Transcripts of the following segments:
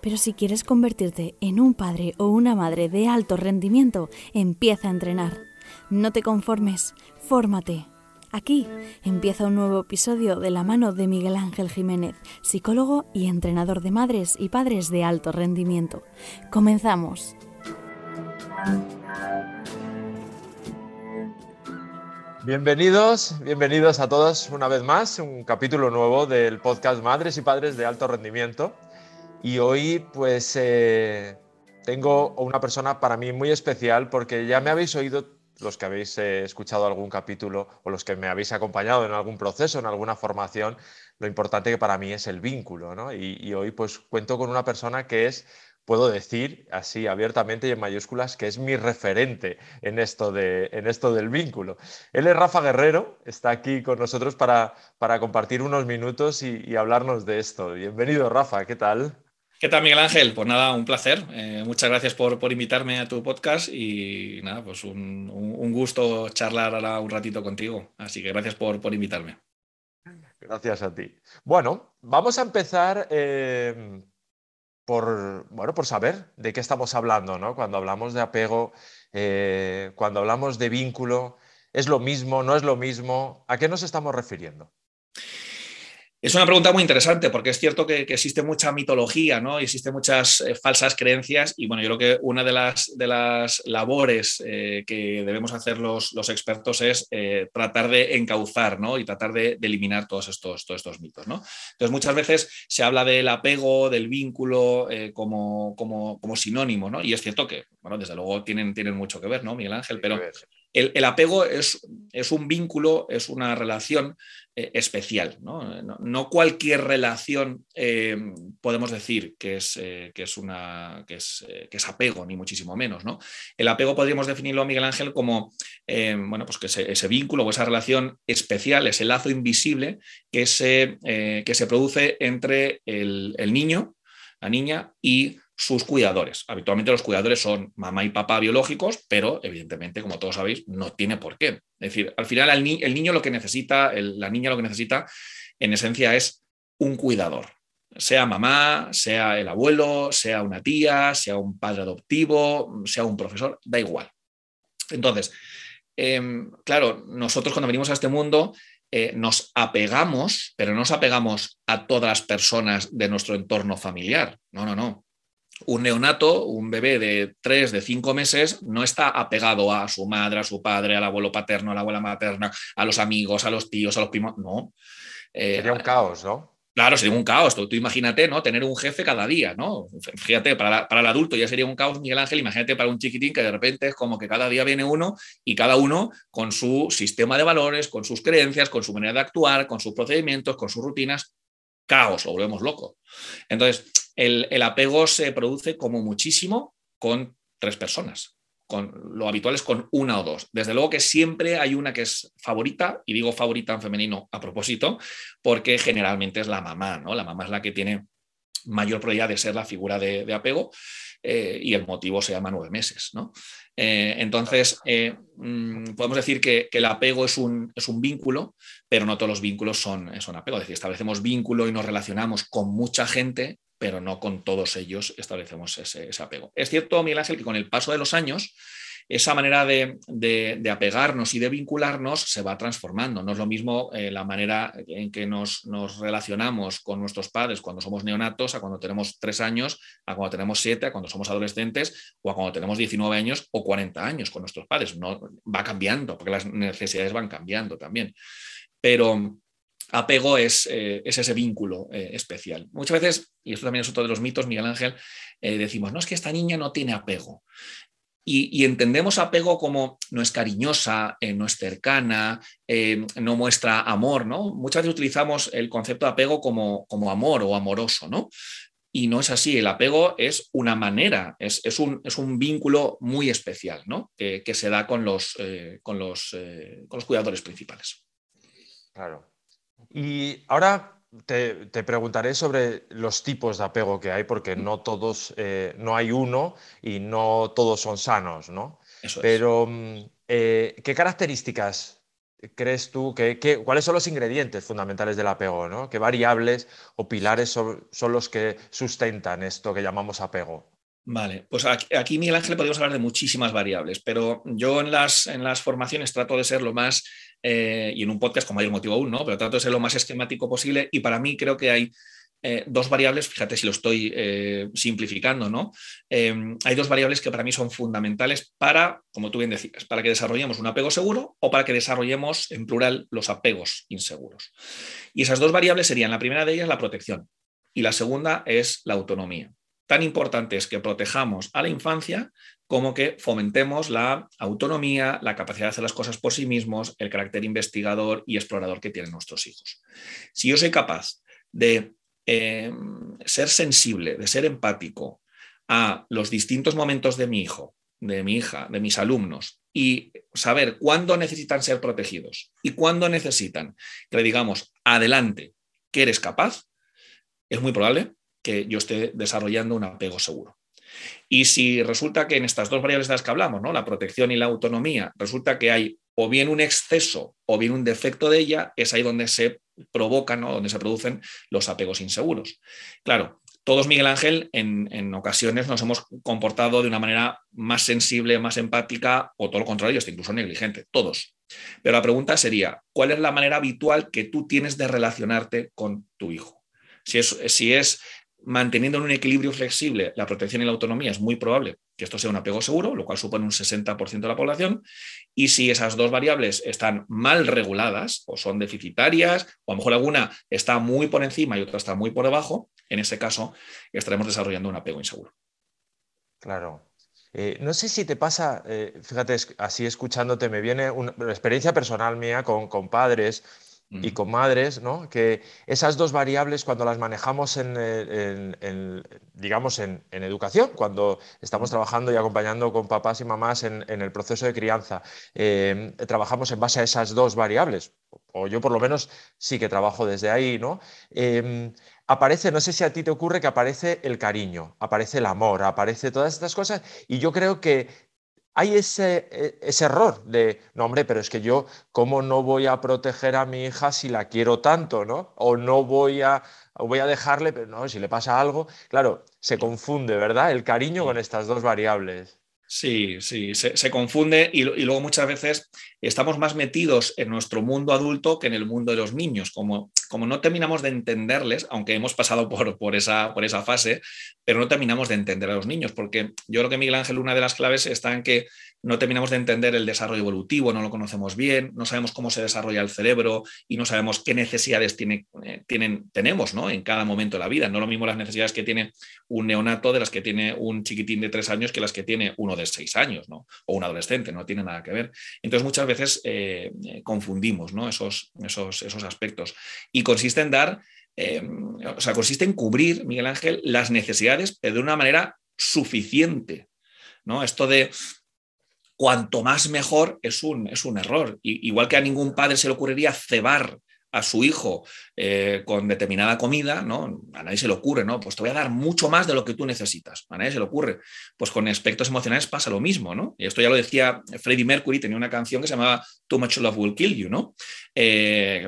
Pero si quieres convertirte en un padre o una madre de alto rendimiento, empieza a entrenar. No te conformes, fórmate. Aquí empieza un nuevo episodio de la mano de Miguel Ángel Jiménez, psicólogo y entrenador de madres y padres de alto rendimiento. Comenzamos. Bienvenidos, bienvenidos a todos una vez más, un capítulo nuevo del podcast Madres y Padres de Alto Rendimiento. Y hoy pues eh, tengo una persona para mí muy especial porque ya me habéis oído los que habéis eh, escuchado algún capítulo o los que me habéis acompañado en algún proceso, en alguna formación, lo importante que para mí es el vínculo. ¿no? y hoy pues cuento con una persona que es puedo decir así abiertamente y en mayúsculas que es mi referente en esto, de, en esto del vínculo. Él es Rafa Guerrero, está aquí con nosotros para, para compartir unos minutos y, hablarnos de esto. Bienvenido, Rafa, ¿qué tal? ¿Qué tal, Miguel Ángel? Pues nada, un placer. Eh, muchas gracias por, por, invitarme a tu podcast y nada, pues un, un, gusto charlar ahora un ratito contigo. Así que gracias por, por invitarme. Gracias a ti. Bueno, vamos a empezar. Eh, por, bueno, por saber de qué estamos hablando, ¿no? Cuando hablamos de apego, eh, cuando hablamos de vínculo, ¿es lo mismo, no es lo mismo? ¿A qué nos estamos refiriendo? Es una pregunta muy interesante porque es cierto que, existe mucha mitología, ¿no? Y existen muchas eh, falsas creencias y bueno, yo creo que una de las, de las labores eh, que debemos hacer los, los expertos es eh, tratar de encauzar, ¿no? Y tratar de, eliminar todos estos, todos estos mitos, ¿no? Entonces muchas veces se habla del apego, del vínculo como, como, como, sinónimo, ¿no? Y es cierto que, bueno, desde luego tienen, tienen mucho que ver, ¿no, Miguel Ángel? Pero el, apego es, un vínculo, es una relación eh, especial. ¿no? cualquier relación eh, podemos decir que es, eh, una, que es, apego, ni muchísimo menos. ¿no? El apego podríamos definirlo, Miguel Ángel, como bueno, pues que ese, vínculo o esa relación especial, ese lazo invisible que se, produce entre el niño, la niña y sus cuidadores. Habitualmente los cuidadores son mamá y papá biológicos, pero evidentemente, como todos sabéis, no tiene por qué. Es decir, al final el, niño lo que necesita, la niña lo que necesita, en esencia, es un cuidador. Sea mamá, sea el abuelo, sea una tía, sea un padre adoptivo, sea un profesor, da igual. Entonces, em, claro, nosotros cuando venimos a este mundo eh, nos apegamos, pero no nos apegamos a todas las personas de nuestro entorno familiar. No, no, no un neonato, un bebé de tres, de cinco meses, no está apegado a su madre, a su padre, al abuelo paterno, a la abuela materna, a los amigos, a los tíos, a los primos. No. Eh, sería un caos, ¿no? Claro, sería un caos. Tú, imagínate, ¿no? Tener un jefe cada día, ¿no? Fíjate, para, para, el adulto ya sería un caos, Miguel Ángel. Imagínate para un chiquitín que de repente es como que cada día viene uno y cada uno con su sistema de valores, con sus creencias, con su manera de actuar, con sus procedimientos, con sus rutinas. Caos, lo volvemos loco. Entonces, el, apego se produce como muchísimo con tres personas. Con, lo habitual es con una o dos. Desde luego que siempre hay una que es favorita, y digo favorita en femenino a propósito, porque generalmente es la mamá, ¿no? La mamá es la que tiene mayor probabilidad de ser la figura de, apego eh, y el motivo se llama nueve meses, ¿no? Eh, entonces, eh, mm, podemos decir que, el apego es un, vínculo, pero no todos los vínculos son, son apego. Es decir, establecemos vínculo y nos relacionamos con mucha gente pero no con todos ellos establecemos ese, apego. Es cierto, Miguel Ángel, que con el paso de los años, esa manera de, apegarnos y de vincularnos se va transformando. No es lo mismo eh, la manera en que nos, relacionamos con nuestros padres cuando somos neonatos, a cuando tenemos tres años, a cuando tenemos siete, a cuando somos adolescentes o a cuando tenemos 19 años o 40 años con nuestros padres. No, va cambiando, porque las necesidades van cambiando también. Pero, apego es, eh, es ese vínculo eh, especial. Muchas veces, y esto también es otro de los mitos, Miguel Ángel, eh, decimos, no es que esta niña no tiene apego. Y, entendemos apego como no es cariñosa, no es cercana, no muestra amor, ¿no? Muchas veces utilizamos el concepto de apego como, como amor o amoroso, ¿no? y no es así. El apego es una manera, es, un, es un, vínculo muy especial ¿no? que, se da con los, con, los, con los cuidadores principales. Claro. Y ahora te, preguntaré sobre los tipos de apego que hay, porque no todos, eh, no hay uno y no todos son sanos, ¿no? Pero, mm, eh, ¿qué características crees tú que, cuáles son los ingredientes fundamentales del apego, ¿no? ¿Qué variables o pilares son, los que sustentan esto que llamamos apego? Vale, pues aquí, Miguel Ángel podemos hablar de muchísimas variables, pero yo en las, en las formaciones trato de ser lo más eh, y en un podcast como mayor motivo aún, ¿no? Pero trato de ser lo más esquemático posible y para mí creo que hay eh, dos variables, fíjate si lo estoy eh, simplificando, ¿no? hay dos variables que para mí son fundamentales para, como tú bien decías, para que desarrollemos un apego seguro o para que desarrollemos, en plural, los apegos inseguros. Y esas dos variables serían, la primera de ellas, la protección y la segunda es la autonomía. Tan importante es que protejamos a la infancia como que fomentemos la autonomía, la capacidad de hacer las cosas por sí mismos, el carácter investigador y explorador que tienen nuestros hijos. Si yo soy capaz de eh, ser sensible, de ser empático a los distintos momentos de mi hijo, de mi hija, de mis alumnos, y saber cuándo necesitan ser protegidos y cuándo necesitan que le digamos, adelante, que eres capaz, es muy probable que yo esté desarrollando un apego seguro. Y si resulta que en estas dos variables de las que hablamos, ¿no? la protección y la autonomía, resulta que hay o bien un exceso o bien un defecto de ella, es ahí donde se provocan, ¿no? donde se producen los apegos inseguros. Claro, todos, Miguel Ángel, en, en, ocasiones nos hemos comportado de una manera más sensible, más empática o todo lo contrario, hasta incluso negligente, todos. Pero la pregunta sería, ¿cuál es la manera habitual que tú tienes de relacionarte con tu hijo? Si es, si es manteniendo en un equilibrio flexible la protección y la autonomía, es muy probable que esto sea un apego seguro, lo cual supone un 60% de la población. Y si esas dos variables están mal reguladas o son deficitarias, o a lo mejor alguna está muy por encima y otra está muy por debajo, en ese caso estaremos desarrollando un apego inseguro. Claro. Eh, no sé si te pasa, eh, fíjate, así escuchándote, me viene una experiencia personal mía con, con padres y con madres, ¿no? que esas dos variables cuando las manejamos en, eh, digamos, en, educación, cuando estamos trabajando y acompañando con papás y mamás en, el proceso de crianza, em, trabajamos en base a esas dos variables, o yo por lo menos sí que trabajo desde ahí, ¿no? Em, aparece, no sé si a ti te ocurre que aparece el cariño, aparece el amor, aparece todas estas cosas, y yo creo que hay ese, e, ese, error de, no hombre, pero es que yo, ¿cómo no voy a proteger a mi hija si la quiero tanto, ¿no? O no voy a, voy a dejarle, pero no, si le pasa algo, claro, se confunde, ¿verdad? El cariño con estas dos variables. Sí, sí, se, confunde y, luego muchas veces estamos más metidos en nuestro mundo adulto que en el mundo de los niños. Como, como no terminamos de entenderles, aunque hemos pasado por, por, esa, por esa fase, pero no terminamos de entender a los niños, porque yo creo que Miguel Ángel, una de las claves está en que no terminamos de entender el desarrollo evolutivo, no lo conocemos bien, no sabemos cómo se desarrolla el cerebro y no sabemos qué necesidades tiene, eh, tienen, tenemos ¿no? en cada momento de la vida. No lo mismo las necesidades que tiene un neonato de las que tiene un chiquitín de tres años que las que tiene uno de seis años ¿no? o un adolescente, no tiene nada que ver. Entonces muchas veces eh, eh, confundimos ¿no? esos, esos, esos aspectos y consiste en dar... o sea, consiste en cubrir, Miguel Ángel, las necesidades, pero de una manera suficiente. ¿no? Esto de cuanto más mejor es un, es un error. igual que a ningún padre se le ocurriría cebar a su hijo eh, con determinada comida, ¿no? A nadie se le ocurre, ¿no? Pues te voy a dar mucho más de lo que tú necesitas. A nadie se le ocurre. Pues con aspectos emocionales pasa lo mismo, ¿no? Y esto ya lo decía Freddie Mercury, tenía una canción que se llamaba Too Much Love Will Kill You, ¿no? Eh,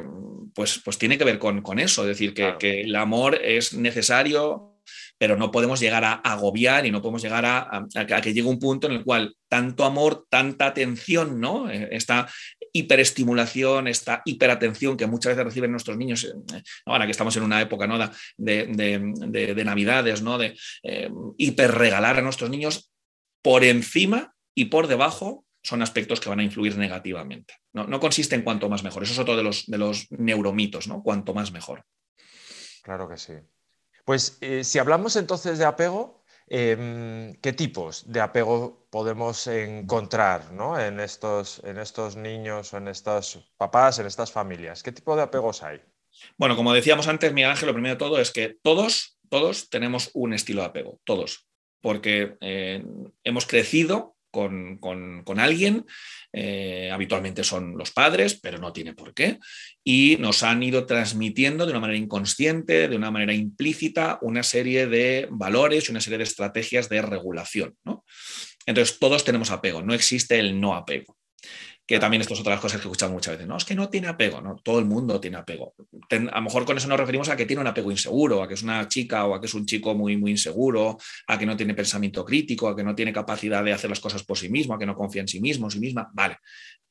pues, pues tiene que ver con, eso, es decir, que, que el amor es necesario, pero no podemos llegar a agobiar y no podemos llegar a, que llegue un punto en el cual tanto amor, tanta atención, ¿no? Eh, esta hiperestimulación, esta hiperatención que muchas veces reciben nuestros niños, eh, ahora que estamos en una época ¿no? de, navidades, ¿no? de eh, hiperregalar a nuestros niños, por encima y por debajo son aspectos que van a influir negativamente. No, no consiste en cuanto más mejor. Eso es otro de los, de los neuromitos, ¿no? Cuanto más mejor. Claro que sí. Pues eh, si hablamos entonces de apego, em, ¿qué tipos de apego podemos encontrar en, estos, en estos niños, en estos papás, en estas familias? ¿Qué tipo de apegos hay? Bueno, como decíamos antes, Miguel Ángel, lo primero de todo es que todos todos tenemos un estilo de apego, todos, porque eh, hemos crecido con, alguien, eh, habitualmente son los padres, pero no tiene por qué, y nos han ido transmitiendo de una manera inconsciente, de una manera implícita, una serie de valores y una serie de estrategias de regulación. Entonces, todos tenemos apego, no existe el no apego que también esto es otra de las cosas que escuchamos muchas veces. No, es que no tiene apego, ¿no? Todo el mundo tiene apego. a lo mejor con eso nos referimos a que tiene un apego inseguro, a que es una chica o a que es un chico muy, muy inseguro, a que no tiene pensamiento crítico, a que no tiene capacidad de hacer las cosas por sí mismo, a que no confía en sí mismo, sí misma. Vale,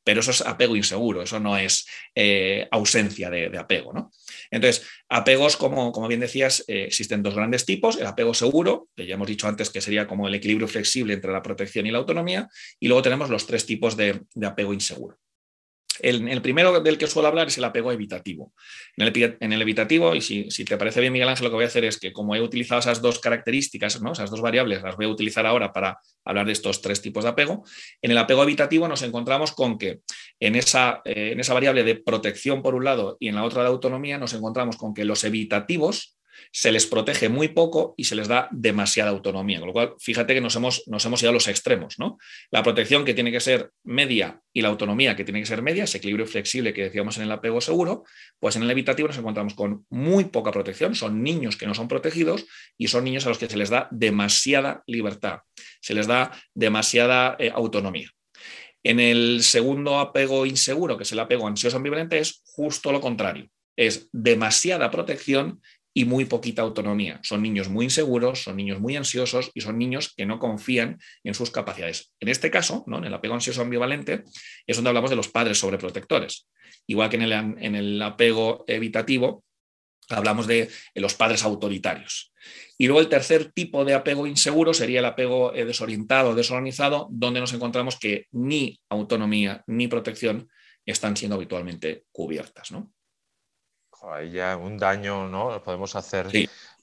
pero eso es apego inseguro, eso no es eh, ausencia de, apego. ¿no? Entonces, apegos, como, como bien decías, eh, existen dos grandes tipos, el apego seguro, que ya hemos dicho antes que sería como el equilibrio flexible entre la protección y la autonomía, y luego tenemos los tres tipos de apego inseguro. El, primero del que suelo hablar es el apego evitativo. En el, evitativo, y si, te parece bien, Miguel Ángel, lo que voy a hacer es que como he utilizado esas dos características, ¿no? esas dos variables, las voy a utilizar ahora para hablar de estos tres tipos de apego. En el apego evitativo nos encontramos con que en esa, eh, en esa variable de protección por un lado y en la otra de autonomía nos encontramos con que los evitativos se les protege muy poco y se les da demasiada autonomía. Con lo cual, fíjate que nos hemos, nos hemos ido a los extremos. ¿no? La protección que tiene que ser media y la autonomía que tiene que ser media, ese equilibrio flexible que decíamos en el apego seguro, pues en el evitativo nos encontramos con muy poca protección. Son niños que no son protegidos y son niños a los que se les da demasiada libertad, se les da demasiada eh, autonomía. En el segundo apego inseguro, que es el apego ansioso ambivalente, es justo lo contrario. Es demasiada protección y muy poquita autonomía. Son niños muy inseguros, son niños muy ansiosos y son niños que no confían en sus capacidades. En este caso, ¿no? en el apego ansioso ambivalente, es donde hablamos de los padres sobreprotectores. Igual que en el, apego evitativo, hablamos de los padres autoritarios. Y luego el tercer tipo de apego inseguro sería el apego eh, desorientado, desorganizado, donde nos encontramos que ni autonomía ni protección están siendo habitualmente cubiertas. ¿no? Ahí ya un daño, ¿no? Podemos hacer,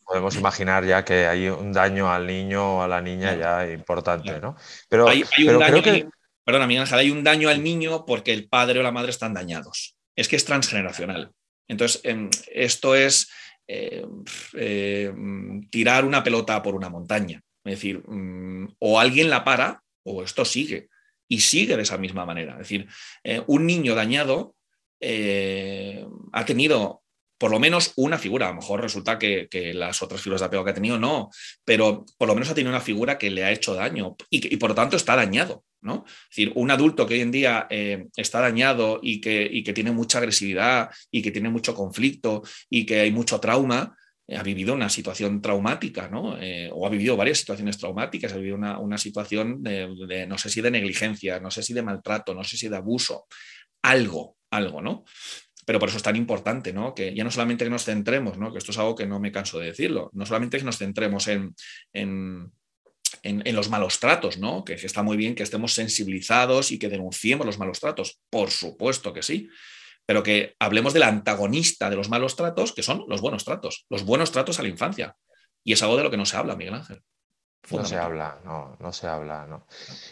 podemos imaginar ya que hay un daño al niño o a la niña ya importante, ¿no? Pero, hay, un daño, creo que... Perdona, Ángel, hay un daño al niño porque el padre o la madre están dañados. Es que es transgeneracional. Entonces, em, esto es eh, eh, tirar una pelota por una montaña. Es decir, mm, o alguien la para o esto sigue. Y sigue de esa misma manera. Es decir, eh, un niño dañado ha tenido por lo menos una figura. A lo mejor resulta que, las otras figuras de apego que ha tenido no, pero por lo menos ha tenido una figura que le ha hecho daño y, por lo tanto está dañado. ¿no? Es decir, un adulto que hoy en día eh, está dañado y que, que, tiene mucha agresividad y que tiene mucho conflicto y que hay mucho trauma, eh, ha vivido una situación traumática, ¿no? Eh, o ha vivido varias situaciones traumáticas, ha vivido una, una situación de, no sé si de negligencia, no sé si de maltrato, no sé si de abuso, algo, algo, ¿no? Pero por eso es tan importante, ¿no? Que ya no solamente que nos centremos, ¿no? Que esto es algo que no me canso de decirlo, no solamente que nos centremos en, en, los malos tratos, ¿no? Que, está muy bien que estemos sensibilizados y que denunciemos los malos tratos, por supuesto que sí, pero que hablemos del antagonista de los malos tratos, que son los buenos tratos, los buenos tratos a la infancia. Y es algo de lo que no se habla, Miguel Ángel. No se habla, no, no se habla, no.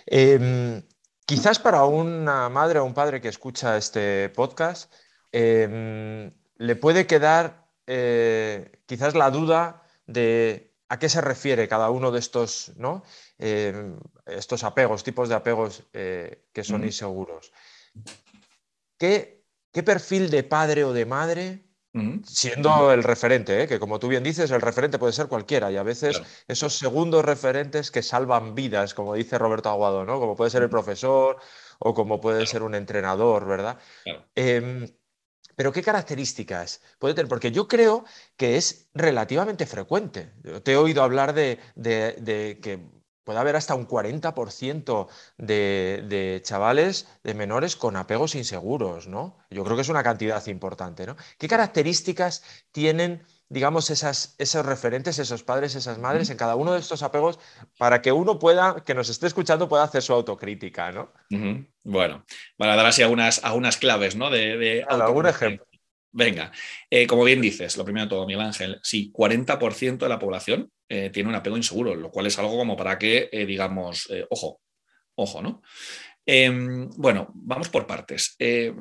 Em, quizás para una madre o un padre que escucha este podcast, Em, le puede quedar eh, quizás la duda de a qué se refiere cada uno de estos, ¿no? Em, estos apegos, tipos de apegos eh, que son inseguros. ¿Qué, perfil de padre o de madre, siendo el referente, eh? que como tú bien dices, el referente puede ser cualquiera y a veces esos segundos referentes que salvan vidas, como dice Roberto Aguado, ¿no? como puede ser el profesor o como puede ser un entrenador, ¿verdad? Em, pero ¿qué características puede tener? Porque yo creo que es relativamente frecuente. te he oído hablar de, que puede haber hasta un 40% de, de, chavales, de menores con apegos inseguros, ¿no? Yo creo que es una cantidad importante, ¿no? ¿Qué características tienen digamos, esas, esos referentes, esos padres, esas madres en cada uno de estos apegos para que uno pueda, que nos esté escuchando, pueda hacer su autocrítica, ¿no? Bueno, para dar así algunas, algunas claves, ¿no? De, algún ejemplo. Venga, eh, como bien dices, lo primero de todo, Miguel Ángel, sí, 40% de la población eh, tiene un apego inseguro, lo cual es algo como para que, eh, digamos, ojo, ojo, ¿no? Em, bueno, vamos por partes. Em,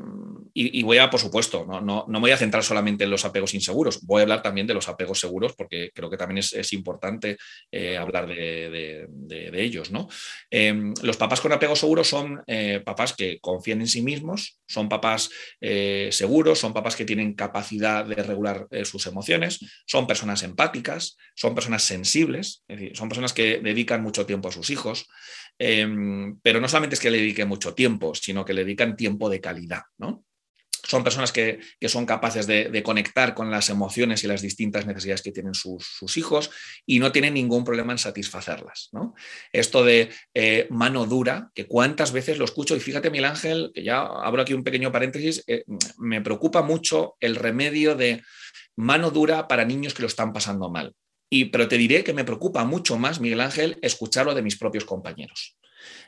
y, voy a, por supuesto, no, no, me voy a centrar solamente en los apegos inseguros, voy a hablar también de los apegos seguros porque creo que también es, importante eh, hablar de, ellos. ¿no? Em, los papás con apego seguro son eh, papás que confían en sí mismos, son papás eh, seguros, son papás que tienen capacidad de regular sus emociones, son personas empáticas, son personas sensibles, es decir, son personas que dedican mucho tiempo a sus hijos. Em, pero no solamente es que le dediquen mucho tiempo, sino que le dedican tiempo de calidad, ¿no? Son personas que, son capaces de, conectar con las emociones y las distintas necesidades que tienen sus, hijos y no tienen ningún problema en satisfacerlas. ¿no? Esto de eh, mano dura, que cuántas veces lo escucho, y fíjate, Miguel Ángel, que ya abro aquí un pequeño paréntesis, eh, me preocupa mucho el remedio de mano dura para niños que lo están pasando mal. Y, pero te diré que me preocupa mucho más, Miguel Ángel, escucharlo de mis propios compañeros.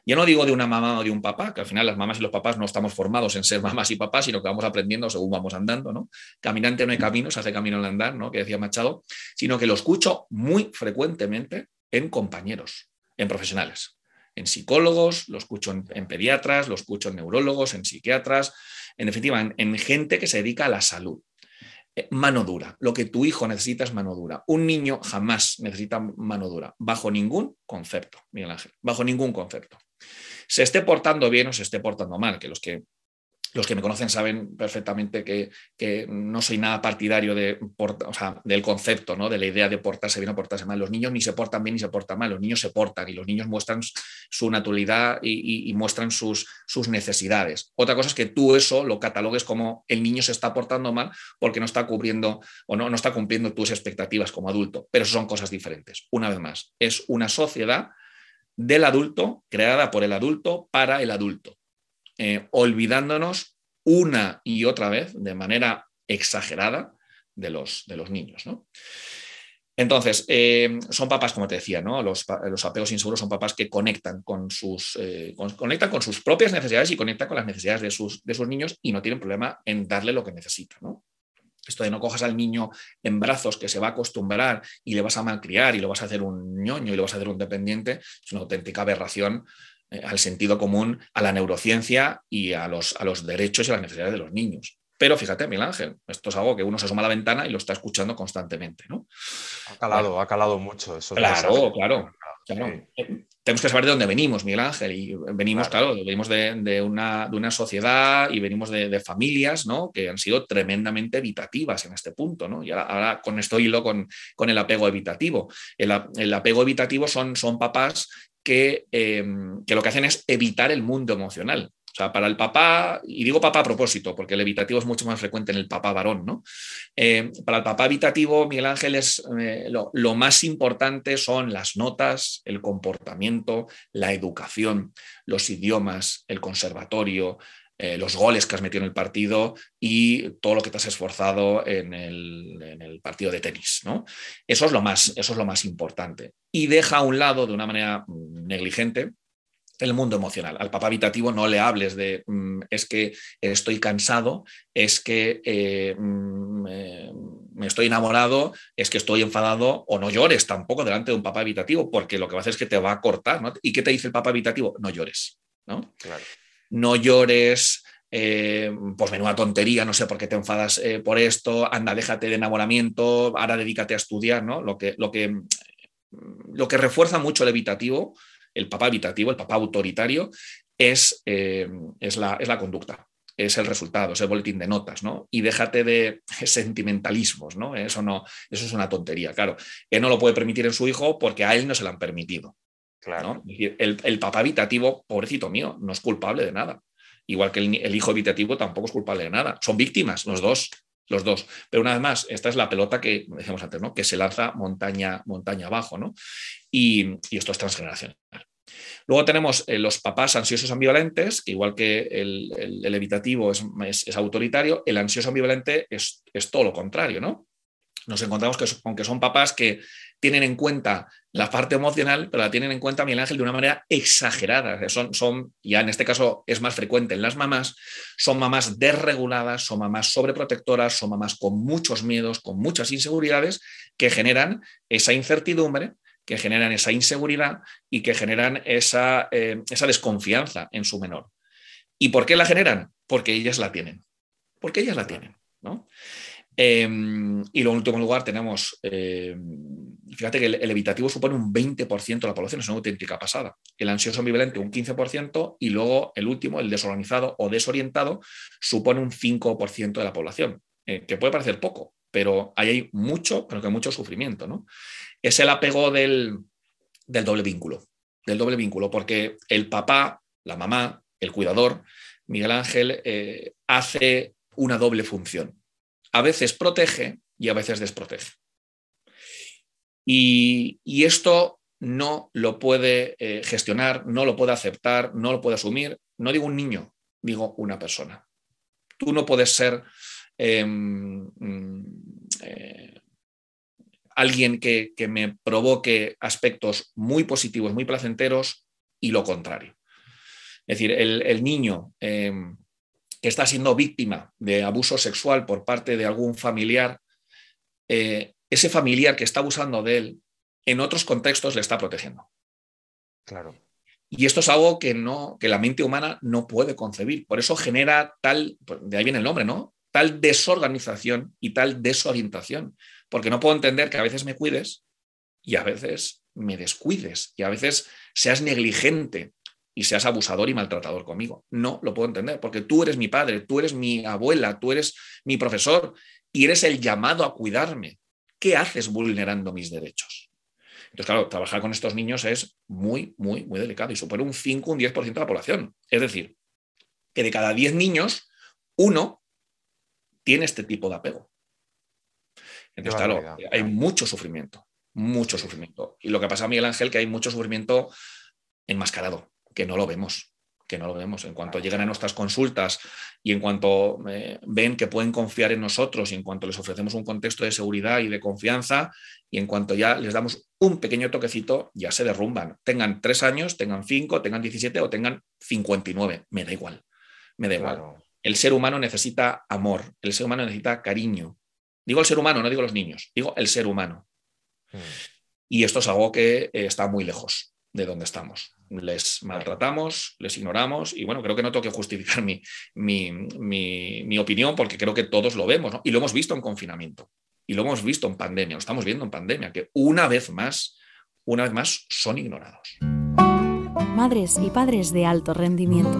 Yo no digo de una mamá o de un papá, que al final las mamás y los papás no estamos formados en ser mamás y papás, sino que vamos aprendiendo según vamos andando, ¿no? Caminante no hay camino, se hace camino al andar, ¿no? Que decía Machado, sino que lo escucho muy frecuentemente en compañeros, en profesionales, en psicólogos, lo escucho en, pediatras, lo escucho en neurólogos, en psiquiatras, en definitiva, en gente que se dedica a la salud. Eh, mano dura. Lo que tu hijo necesita es mano dura. Un niño jamás necesita mano dura, bajo ningún concepto, Miguel Ángel, bajo ningún concepto. Se esté portando bien o se esté portando mal, que los que los que me conocen saben perfectamente que, no soy nada partidario de, del concepto, ¿no? de la idea de portarse bien o portarse mal. Los niños ni se portan bien ni se portan mal, los niños se portan y los niños muestran su naturalidad y, muestran sus, necesidades. Otra cosa es que tú eso lo catalogues como el niño se está portando mal porque no está cubriendo o no, no está cumpliendo tus expectativas como adulto, pero son cosas diferentes. Una vez más, es una sociedad del adulto, creada por el adulto para el adulto. Eh, olvidándonos una y otra vez de manera exagerada de los, de los niños. Entonces, eh, son papás, como te decía, ¿no? los, apegos inseguros son papás que conectan con, sus, eh, conectan con sus propias necesidades y conectan con las necesidades de sus, de sus, niños y no tienen problema en darle lo que necesita. Esto de no cojas al niño en brazos que se va a acostumbrar y le vas a malcriar y lo vas a hacer un ñoño y le vas a hacer un dependiente, es una auténtica aberración al sentido común, a la neurociencia y a los, a los derechos y las necesidades de los niños. Pero fíjate, Miguel Ángel, esto es algo que uno se asoma a la ventana y lo está escuchando constantemente. ¿no? Ha calado, ha calado mucho eso. Claro, claro. Eh, tenemos que saber de dónde venimos, Miguel Ángel. Y venimos, claro, venimos de, una, de, una, sociedad y venimos de, familias ¿no? que han sido tremendamente evitativas en este punto. ¿no? Y ahora, con esto hilo con, con el apego evitativo. El, el, apego evitativo son, son papás Em, que, lo que hacen es evitar el mundo emocional. O sea, para el papá, y digo papá a propósito, porque el evitativo es mucho más frecuente en el papá varón, ¿no? Em, para el papá evitativo, Miguel Ángel, es, eh, lo, más importante son las notas, el comportamiento, la educación, los idiomas, el conservatorio, eh, los goles que has metido en el partido y todo lo que te has esforzado en el, partido de tenis. ¿no? Eso, es lo más, eso es lo más importante. Y deja a un lado, de una manera mm, negligente, el mundo emocional. Al papá habitativo no le hables de mm, es que estoy cansado, es que eh, mm, me estoy enamorado, es que estoy enfadado, o no llores tampoco delante de un papá habitativo, porque lo que va a hacer es que te va a cortar. ¿Y qué te dice el papá habitativo? No llores. ¿no? Claro no llores, eh, pues menuda tontería, no sé por qué te enfadas eh, por esto, anda, déjate de enamoramiento, ahora dedícate a estudiar, ¿no? Lo que, lo que, lo que refuerza mucho el evitativo, el papá evitativo, el papá autoritario, es, eh, es, la, es la conducta es el resultado, es el boletín de notas, ¿no? Y déjate de sentimentalismos, ¿no? Eso no, eso es una tontería, claro. Él no lo puede permitir en su hijo porque a él no se lo han permitido. Claro. el, papá habitativo, pobrecito mío, no es culpable de nada. Igual que el, hijo habitativo tampoco es culpable de nada. Son víctimas, los dos. Los dos. Pero una vez más, esta es la pelota que decíamos antes, ¿no? Que se lanza montaña, montaña abajo, ¿no? Y, esto es transgeneracional. Luego tenemos eh, los papás ansiosos ambivalentes, que igual que el, evitativo es, autoritario, el ansioso ambivalente es, es, todo lo contrario, ¿no? Nos encontramos que, con que son papás que tienen en cuenta la parte emocional, pero la tienen en cuenta Miguel Ángel de una manera exagerada. Son, son, ya en este caso es más frecuente en las mamás, son mamás desreguladas, son mamás sobreprotectoras, son mamás con muchos miedos, con muchas inseguridades que generan esa incertidumbre que generan esa inseguridad y que generan esa, eh, esa desconfianza en su menor. ¿Y por qué la generan? Porque ellas la tienen. Porque ellas la tienen. ¿no? Em, y en último lugar tenemos, fíjate que el, evitativo supone un 20% de la población, es una auténtica pasada. El ansioso ambivalente un 15% y luego el último, el desorganizado o desorientado, supone un 5% de la población, eh, que puede parecer poco, pero ahí hay mucho, creo que mucho sufrimiento. ¿no? Es el apego del, del doble vínculo, del doble vínculo, porque el papá, la mamá, el cuidador, Miguel Ángel, eh, hace una doble función a veces protege y a veces desprotege. Y, esto no lo puede eh, gestionar, no lo puede aceptar, no lo puede asumir. No digo un niño, digo una persona. Tú no puedes ser em, mm, eh, alguien que, me provoque aspectos muy positivos, muy placenteros y lo contrario. Es decir, el, niño que está siendo víctima de abuso sexual por parte de algún familiar, eh, ese familiar que está abusando de él, en otros contextos le está protegiendo. Claro. Y esto es algo que, no, que la mente humana no puede concebir. Por eso genera tal, de ahí viene el nombre, ¿no? Tal desorganización y tal desorientación. Porque no puedo entender que a veces me cuides y a veces me descuides y a veces seas negligente y seas abusador y maltratador conmigo. No lo puedo entender, porque tú eres mi padre, tú eres mi abuela, tú eres mi profesor y eres el llamado a cuidarme. ¿Qué haces vulnerando mis derechos? Entonces, claro, trabajar con estos niños es muy, muy, muy delicado y supone un 5, un 10% de la población. Es decir, que de cada 10 niños, uno tiene este tipo de apego. Entonces, claro, hay mucho sufrimiento, mucho sufrimiento. Y lo que pasa, Miguel Ángel, que hay mucho sufrimiento enmascarado que no lo vemos que no lo vemos. En cuanto llegan a nuestras consultas y en cuanto eh, ven que pueden confiar en nosotros y en cuanto les ofrecemos un contexto de seguridad y de confianza y en cuanto ya les damos un pequeño toquecito, ya se derrumban. Tengan tres años, tengan cinco, tengan 17 o tengan 59. Me da igual. Me da igual. El ser humano necesita amor, el ser humano necesita cariño. Digo el ser humano, no digo los niños, digo el ser humano. Hmm. Y esto es algo que eh, está muy lejos de donde estamos les maltratamos, les ignoramos y bueno, creo que no tengo que justificar mi, mi, opinión porque creo que todos lo vemos y lo hemos visto en confinamiento y lo hemos visto en pandemia, lo estamos viendo en pandemia, que una vez más, una vez más son ignorados. Madres y padres de alto rendimiento.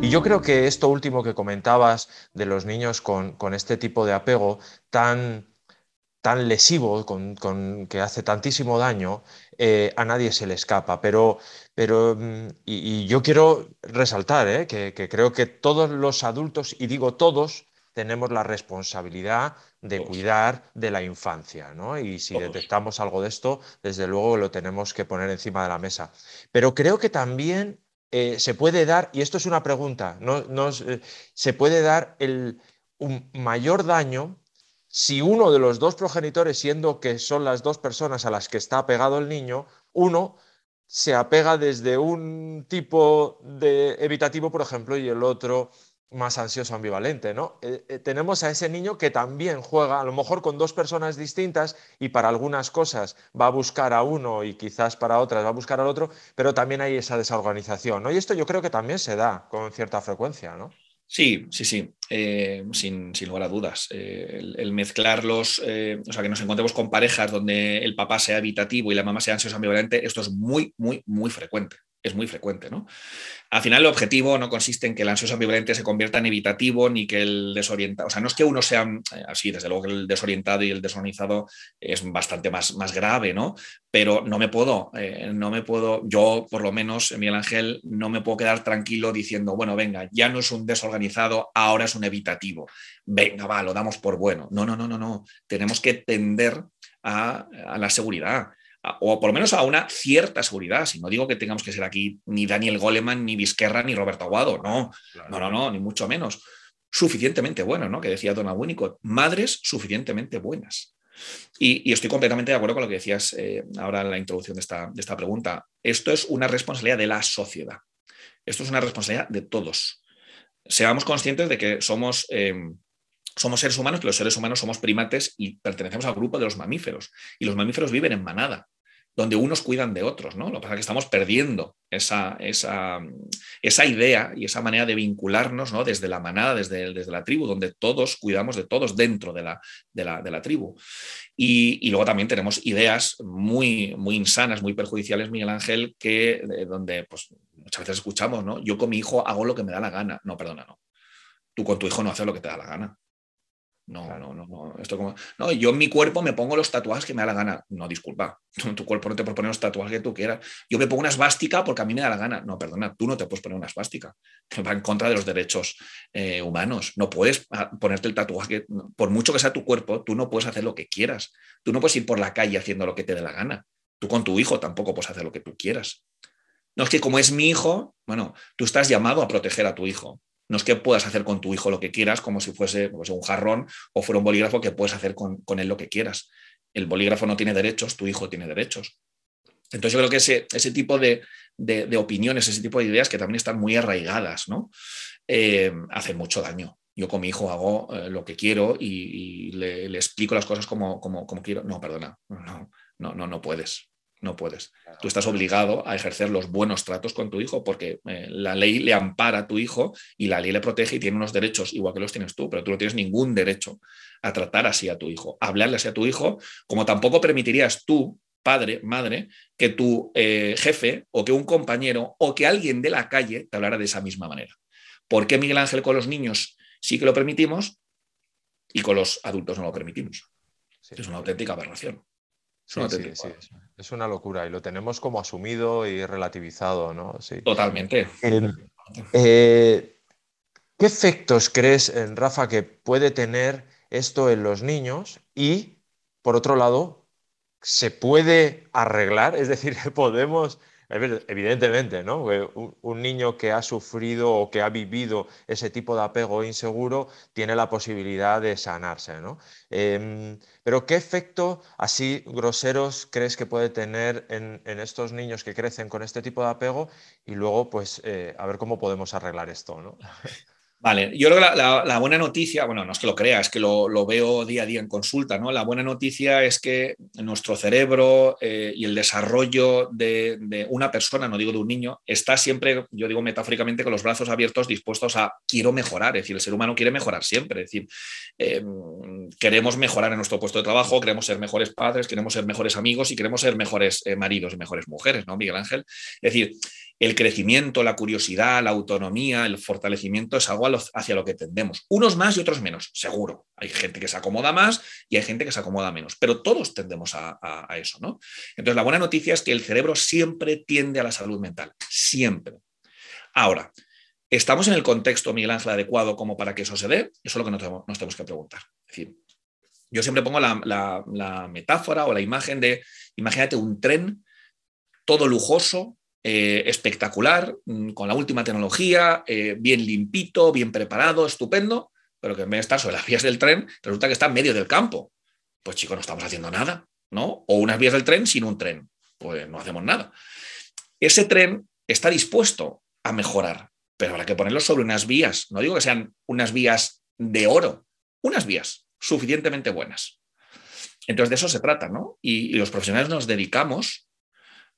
Y yo creo que esto último que comentabas de los niños con, con este tipo de apego tan tan lesivo, con, que hace tantísimo daño, eh, a nadie se le escapa. Pero, pero mm, y, yo quiero resaltar eh, que, creo que todos los adultos, y digo todos, tenemos la responsabilidad de cuidar de la infancia, ¿no? Y si detectamos algo de esto, desde luego lo tenemos que poner encima de la mesa. Pero creo que también eh, se puede dar, y esto es una pregunta, no, se puede dar el, un mayor daño si uno de los dos progenitores, siendo que son las dos personas a las que está apegado el niño, uno se apega desde un tipo de evitativo, por ejemplo, y el otro más ansioso ambivalente, ¿no? Eh, eh, tenemos a ese niño que también juega, a lo mejor con dos personas distintas y para algunas cosas va a buscar a uno y quizás para otras va a buscar al otro, pero también hay esa desorganización. Y esto yo creo que también se da con cierta frecuencia, ¿no? Sí, sí, sí, eh, sin, lugar a dudas. Eh, el, mezclarlos, eh, o sea, que nos encontremos con parejas donde el papá sea habitativo y la mamá sea ansiosa ambivalente, esto es muy, muy, muy frecuente es muy frecuente, ¿no? Al final el objetivo no consiste en que el ansioso ambivalente se convierta en evitativo ni que el desorientado, o sea, no es que uno sea eh, así, desde luego que el desorientado y el desorganizado es bastante más, más grave, ¿no? Pero no me puedo, eh, no me puedo, yo por lo menos, Miguel Ángel, no me puedo quedar tranquilo diciendo, bueno, venga, ya no es un desorganizado, ahora es un evitativo. Venga, va, lo damos por bueno. No, no, no, no, no. Tenemos que tender a, a la seguridad o por lo menos a una cierta seguridad. Si no digo que tengamos que ser aquí ni Daniel Goleman, ni Vizquerra, ni Roberto Aguado, no, no, no, no, ni mucho menos. Suficientemente bueno, ¿no? Que decía Don Winnicott, madres suficientemente buenas. Y, estoy completamente de acuerdo con lo que decías eh, ahora en la introducción de esta, de esta pregunta. Esto es una responsabilidad de la sociedad. Esto es una responsabilidad de todos. Seamos conscientes de que somos eh, somos seres humanos, pero los seres humanos somos primates y pertenecemos al grupo de los mamíferos. Y los mamíferos viven en manada donde unos cuidan de otros, ¿no? Lo que pasa es que estamos perdiendo esa, esa, idea y esa manera de vincularnos, ¿no? Desde la manada, desde, desde la tribu, donde todos cuidamos de todos dentro de la, de la, de la tribu. Y, luego también tenemos ideas muy, muy insanas, muy perjudiciales, Miguel Ángel, que donde pues, muchas veces escuchamos, ¿no? Yo con mi hijo hago lo que me da la gana. No, perdona, no. Tú con tu hijo no haces lo que te da la gana. No, no, no, no. Esto como, no, yo en mi cuerpo me pongo los tatuajes que me da la gana. No, disculpa. tu cuerpo no te puede poner los tatuajes que tú quieras. Yo me pongo una esvástica porque a mí me da la gana. No, perdona, tú no te puedes poner una esvástica. Va en contra de los derechos eh, humanos. No puedes ah, ponerte el tatuaje. Por mucho que sea tu cuerpo, tú no puedes hacer lo que quieras. Tú no puedes ir por la calle haciendo lo que te dé la gana. Tú con tu hijo tampoco puedes hacer lo que tú quieras. No es que como es mi hijo, bueno, tú estás llamado a proteger a tu hijo. No es que puedas hacer con tu hijo lo que quieras, como si fuese pues, un jarrón o fuera un bolígrafo que puedes hacer con, él lo que quieras. El bolígrafo no tiene derechos, tu hijo tiene derechos. Entonces yo creo que ese, ese tipo de, opiniones, ese tipo de ideas que también están muy arraigadas, ¿no? Eh, hacen mucho daño. Yo con mi hijo hago eh, lo que quiero y, le, explico las cosas como, como, como, quiero. No, perdona, no, no, no, no puedes no puedes. Tú estás obligado a ejercer los buenos tratos con tu hijo porque eh, la ley le ampara a tu hijo y la ley le protege y tiene unos derechos igual que los tienes tú, pero tú no tienes ningún derecho a tratar así a tu hijo, a hablarle así a tu hijo, como tampoco permitirías tú, padre, madre, que tu eh, jefe o que un compañero o que alguien de la calle te hablara de esa misma manera. ¿Por qué Miguel Ángel con los niños sí que lo permitimos y con los adultos no lo permitimos? Es una auténtica aberración. Es una locura y lo tenemos como asumido y relativizado, ¿no? Totalmente. Eh, ¿Qué efectos crees, Rafa, que puede tener esto en los niños? Y, por otro lado, ¿se puede arreglar? Es decir, podemos Evidentemente, ¿no? Un, niño que ha sufrido o que ha vivido ese tipo de apego inseguro tiene la posibilidad de sanarse, ¿no? Em, pero ¿qué efecto así groseros crees que puede tener en, estos niños que crecen con este tipo de apego? Y luego, pues, eh, a ver cómo podemos arreglar esto, ¿no? Vale, yo creo que la, buena noticia, bueno, no es que lo crea, es que lo, veo día a día en consulta, ¿no? La buena noticia es que nuestro cerebro eh, y el desarrollo de, una persona, no digo de un niño, está siempre, yo digo metafóricamente, con los brazos abiertos, dispuestos a quiero mejorar, es decir, el ser humano quiere mejorar siempre, es decir, em, queremos mejorar en nuestro puesto de trabajo, queremos ser mejores padres, queremos ser mejores amigos y queremos ser mejores eh, maridos y mejores mujeres, ¿no, Miguel Ángel? Es decir, el crecimiento, la curiosidad, la autonomía, el fortalecimiento es algo hacia lo que tendemos. Unos más y otros menos, seguro. Hay gente que se acomoda más y hay gente que se acomoda menos, pero todos tendemos a, eso, ¿no? Entonces, la buena noticia es que el cerebro siempre tiende a la salud mental, siempre. Ahora, ¿estamos en el contexto, Miguel Ángel, adecuado como para que eso se dé? Eso es lo que nos tenemos, que preguntar. Es decir, yo siempre pongo la, la metáfora o la imagen de, imagínate un tren todo lujoso, eh, espectacular, mm, con la última tecnología, eh, bien limpito, bien preparado, estupendo, pero que en vez de estar sobre las vías del tren, resulta que está en medio del campo. Pues chicos, no estamos haciendo nada, ¿no? O unas vías del tren sin un tren, pues no hacemos nada. Ese tren está dispuesto a mejorar, pero habrá que ponerlo sobre unas vías. No digo que sean unas vías de oro, unas vías suficientemente buenas. Entonces de eso se trata, ¿no? y los profesionales nos dedicamos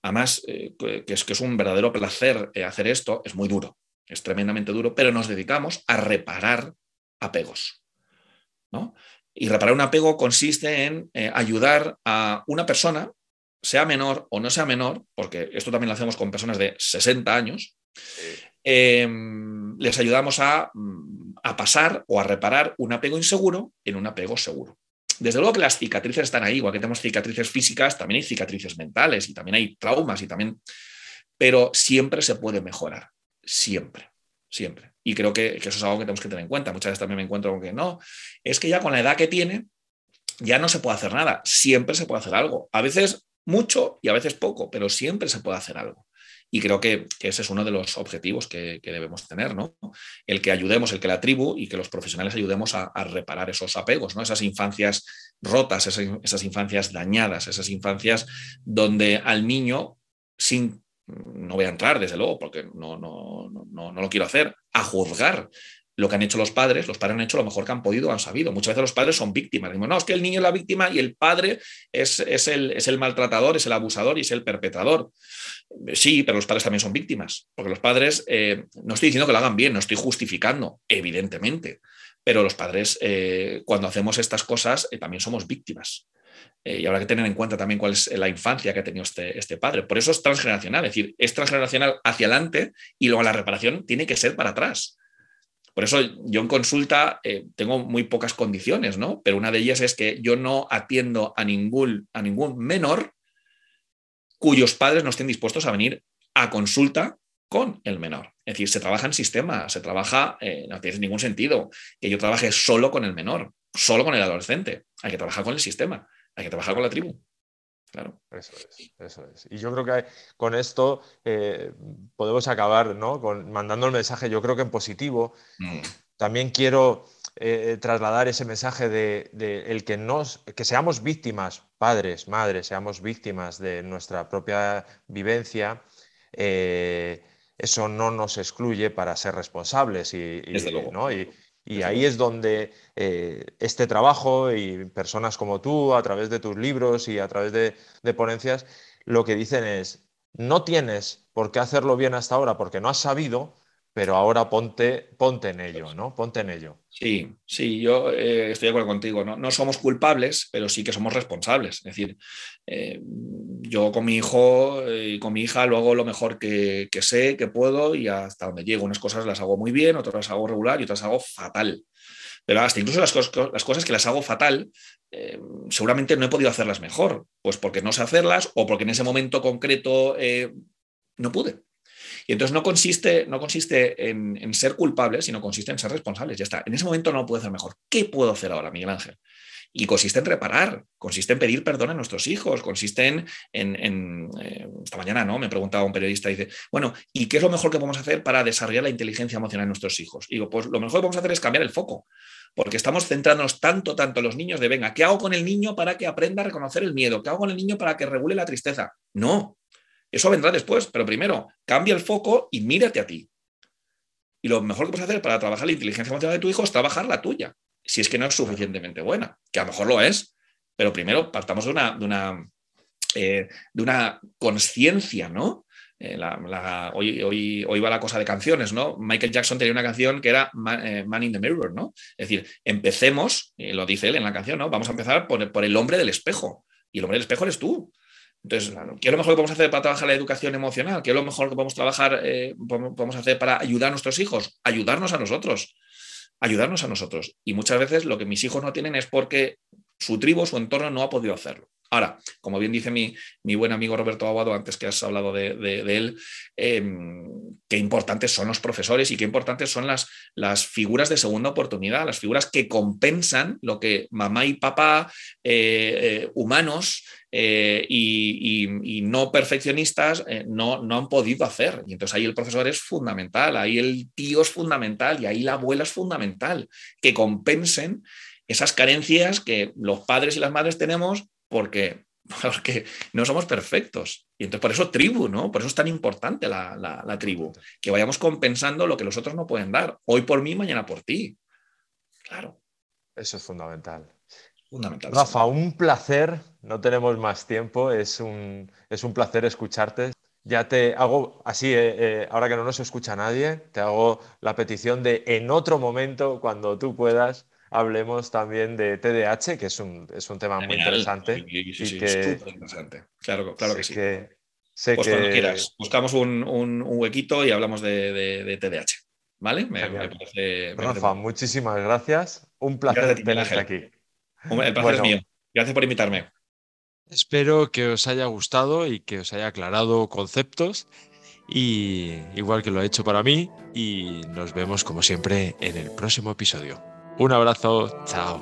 Además, eh, que, es, que es un verdadero placer eh, hacer esto, es muy duro, es tremendamente duro, pero nos dedicamos a reparar apegos. Y reparar un apego consiste en eh, ayudar a una persona, sea menor o no sea menor, porque esto también lo hacemos con personas de 60 años, em, les ayudamos a, mm, a pasar o a reparar un apego inseguro en un apego seguro. Desde luego que las cicatrices están ahí, igual que tenemos cicatrices físicas, también hay cicatrices mentales y también hay traumas y también, pero siempre se puede mejorar, siempre, siempre. Y creo que, eso es algo que tenemos que tener en cuenta. Muchas veces también me encuentro con que no, es que ya con la edad que tiene, ya no se puede hacer nada, siempre se puede hacer algo. A veces mucho y a veces poco, pero siempre se puede hacer algo. Y creo que, ese es uno de los objetivos que, debemos tener, ¿no? El que ayudemos, el que la tribu y que los profesionales ayudemos a, reparar esos apegos, ¿no? Esas infancias rotas, esas, infancias dañadas, esas infancias donde al niño, sin, no voy a entrar desde luego, porque no, no, no, no lo quiero hacer, a juzgar lo que han hecho los padres, los padres han hecho lo mejor que han podido, han sabido. Muchas veces los padres son víctimas. Decimos, no, es que el niño es la víctima y el padre es, el, es el maltratador, es el abusador y es el perpetrador. Sí, pero los padres también son víctimas, porque los padres, eh, no estoy diciendo que lo hagan bien, no estoy justificando, evidentemente, pero los padres, eh, cuando hacemos estas cosas, eh, también somos víctimas. y habrá que tener en cuenta también cuál es la infancia que ha tenido este, este, padre. Por eso es transgeneracional, es decir, es transgeneracional hacia adelante y luego la reparación tiene que ser para atrás. Por eso yo en consulta eh, tengo muy pocas condiciones, ¿no? Pero una de ellas es que yo no atiendo a ningún, a ningún menor cuyos padres no estén dispuestos a venir a consulta con el menor. Es decir, se trabaja en sistema, se trabaja, eh, no tiene ningún sentido que yo trabaje solo con el menor, solo con el adolescente. Hay que trabajar con el sistema, hay que trabajar con la tribu. Claro. Eso es, eso es. Y yo creo que con esto eh, podemos acabar ¿no? con, mandando el mensaje, yo creo que en positivo. Mm. También quiero eh, trasladar ese mensaje de, el que, nos, que seamos víctimas, padres, madres, seamos víctimas de nuestra propia vivencia. Eh, eso no nos excluye para ser responsables y, ¿no? y, y ahí es. donde eh, este trabajo y personas como tú, a través de tus libros y a través de, ponencias, lo que dicen es, no tienes por qué hacerlo bien hasta ahora porque no has sabido, pero ahora ponte, ponte en ello, ¿no? Ponte en ello. Sí, sí, yo eh, estoy de acuerdo contigo. ¿no? no somos culpables, pero sí que somos responsables. Es decir, eh, yo con mi hijo y con mi hija lo hago lo mejor que, sé, que puedo y hasta donde llego. Unas cosas las hago muy bien, otras las hago regular y otras las hago fatal. Pero hasta incluso las, las cosas que las hago fatal, eh, seguramente no he podido hacerlas mejor, pues porque no sé hacerlas o porque en ese momento concreto no pude. Y entonces no consiste, no consiste en, ser culpable, sino consiste en ser responsables. Ya está. En ese momento no puedo hacer mejor. ¿Qué puedo hacer ahora, Miguel Ángel? Y consiste en reparar, consiste en pedir perdón a nuestros hijos, consiste en, eh, esta mañana, ¿no? Me preguntaba un periodista, dice, bueno, ¿y qué es lo mejor que podemos hacer para desarrollar la inteligencia emocional en nuestros hijos? Y digo, pues lo mejor que podemos hacer es cambiar el foco, porque estamos centrándonos tanto, tanto los niños de, venga, ¿qué hago con el niño para que aprenda a reconocer el miedo? ¿Qué hago con el niño para que regule la tristeza? No, eso vendrá después, pero primero cambia el foco y mírate a ti. Y lo mejor que puedes hacer para trabajar la inteligencia emocional de tu hijo es trabajar la tuya, si es que no es suficientemente buena, que a lo mejor lo es, pero primero partamos de una, de una, eh, una conciencia, ¿no? Eh, hoy, hoy, hoy, va la cosa de canciones, ¿no? Michael Jackson tenía una canción que era eh, Man, in the Mirror, ¿no? Es decir, empecemos, lo dice él en la canción, ¿no? Vamos a empezar por, por el hombre del espejo. Y el hombre del espejo eres tú. Entonces, ¿qué es lo mejor que podemos hacer para trabajar la educación emocional? ¿Qué es lo mejor que podemos trabajar, eh, podemos hacer para ayudar a nuestros hijos? Ayudarnos a nosotros. Ayudarnos a nosotros. Y muchas veces lo que mis hijos no tienen es porque su tribu, su entorno no ha podido hacerlo. Ahora, como bien dice mi, buen amigo Roberto Aguado, antes que has hablado de, él, em, qué importantes son los profesores y qué importantes son las, figuras de segunda oportunidad, las figuras que compensan lo que mamá y papá eh, eh, humanos eh, y, no perfeccionistas no, no, han podido hacer. Y entonces ahí el profesor es fundamental, ahí el tío es fundamental y ahí la abuela es fundamental, que compensen esas carencias que los padres y las madres tenemos porque, porque no somos perfectos. Y entonces por eso tribu, ¿no? Por eso es tan importante la, tribu, que vayamos compensando lo que los otros no pueden dar. Hoy por mí, mañana por ti. Claro. Eso es fundamental. Fundamental. Rafa, un placer. No tenemos más tiempo. Es un, es un placer escucharte. Ya te hago así, eh, eh, ahora que no nos escucha nadie, te hago la petición de en otro momento, cuando tú puedas, hablemos también de TDAH, que es un, es un tema muy interesante. Sí, que, interesante. Claro, claro que sí. pues cuando quieras, buscamos un, un, huequito y hablamos de, de, TDAH. ¿Vale? Me, parece, Rafa, muchísimas gracias. Un placer tenerte aquí. El placer es mío. Gracias por invitarme. Espero que os haya gustado y que os haya aclarado conceptos. Y igual que lo ha hecho para mí. Y nos vemos como siempre en el próximo episodio. Un abrazo, chao.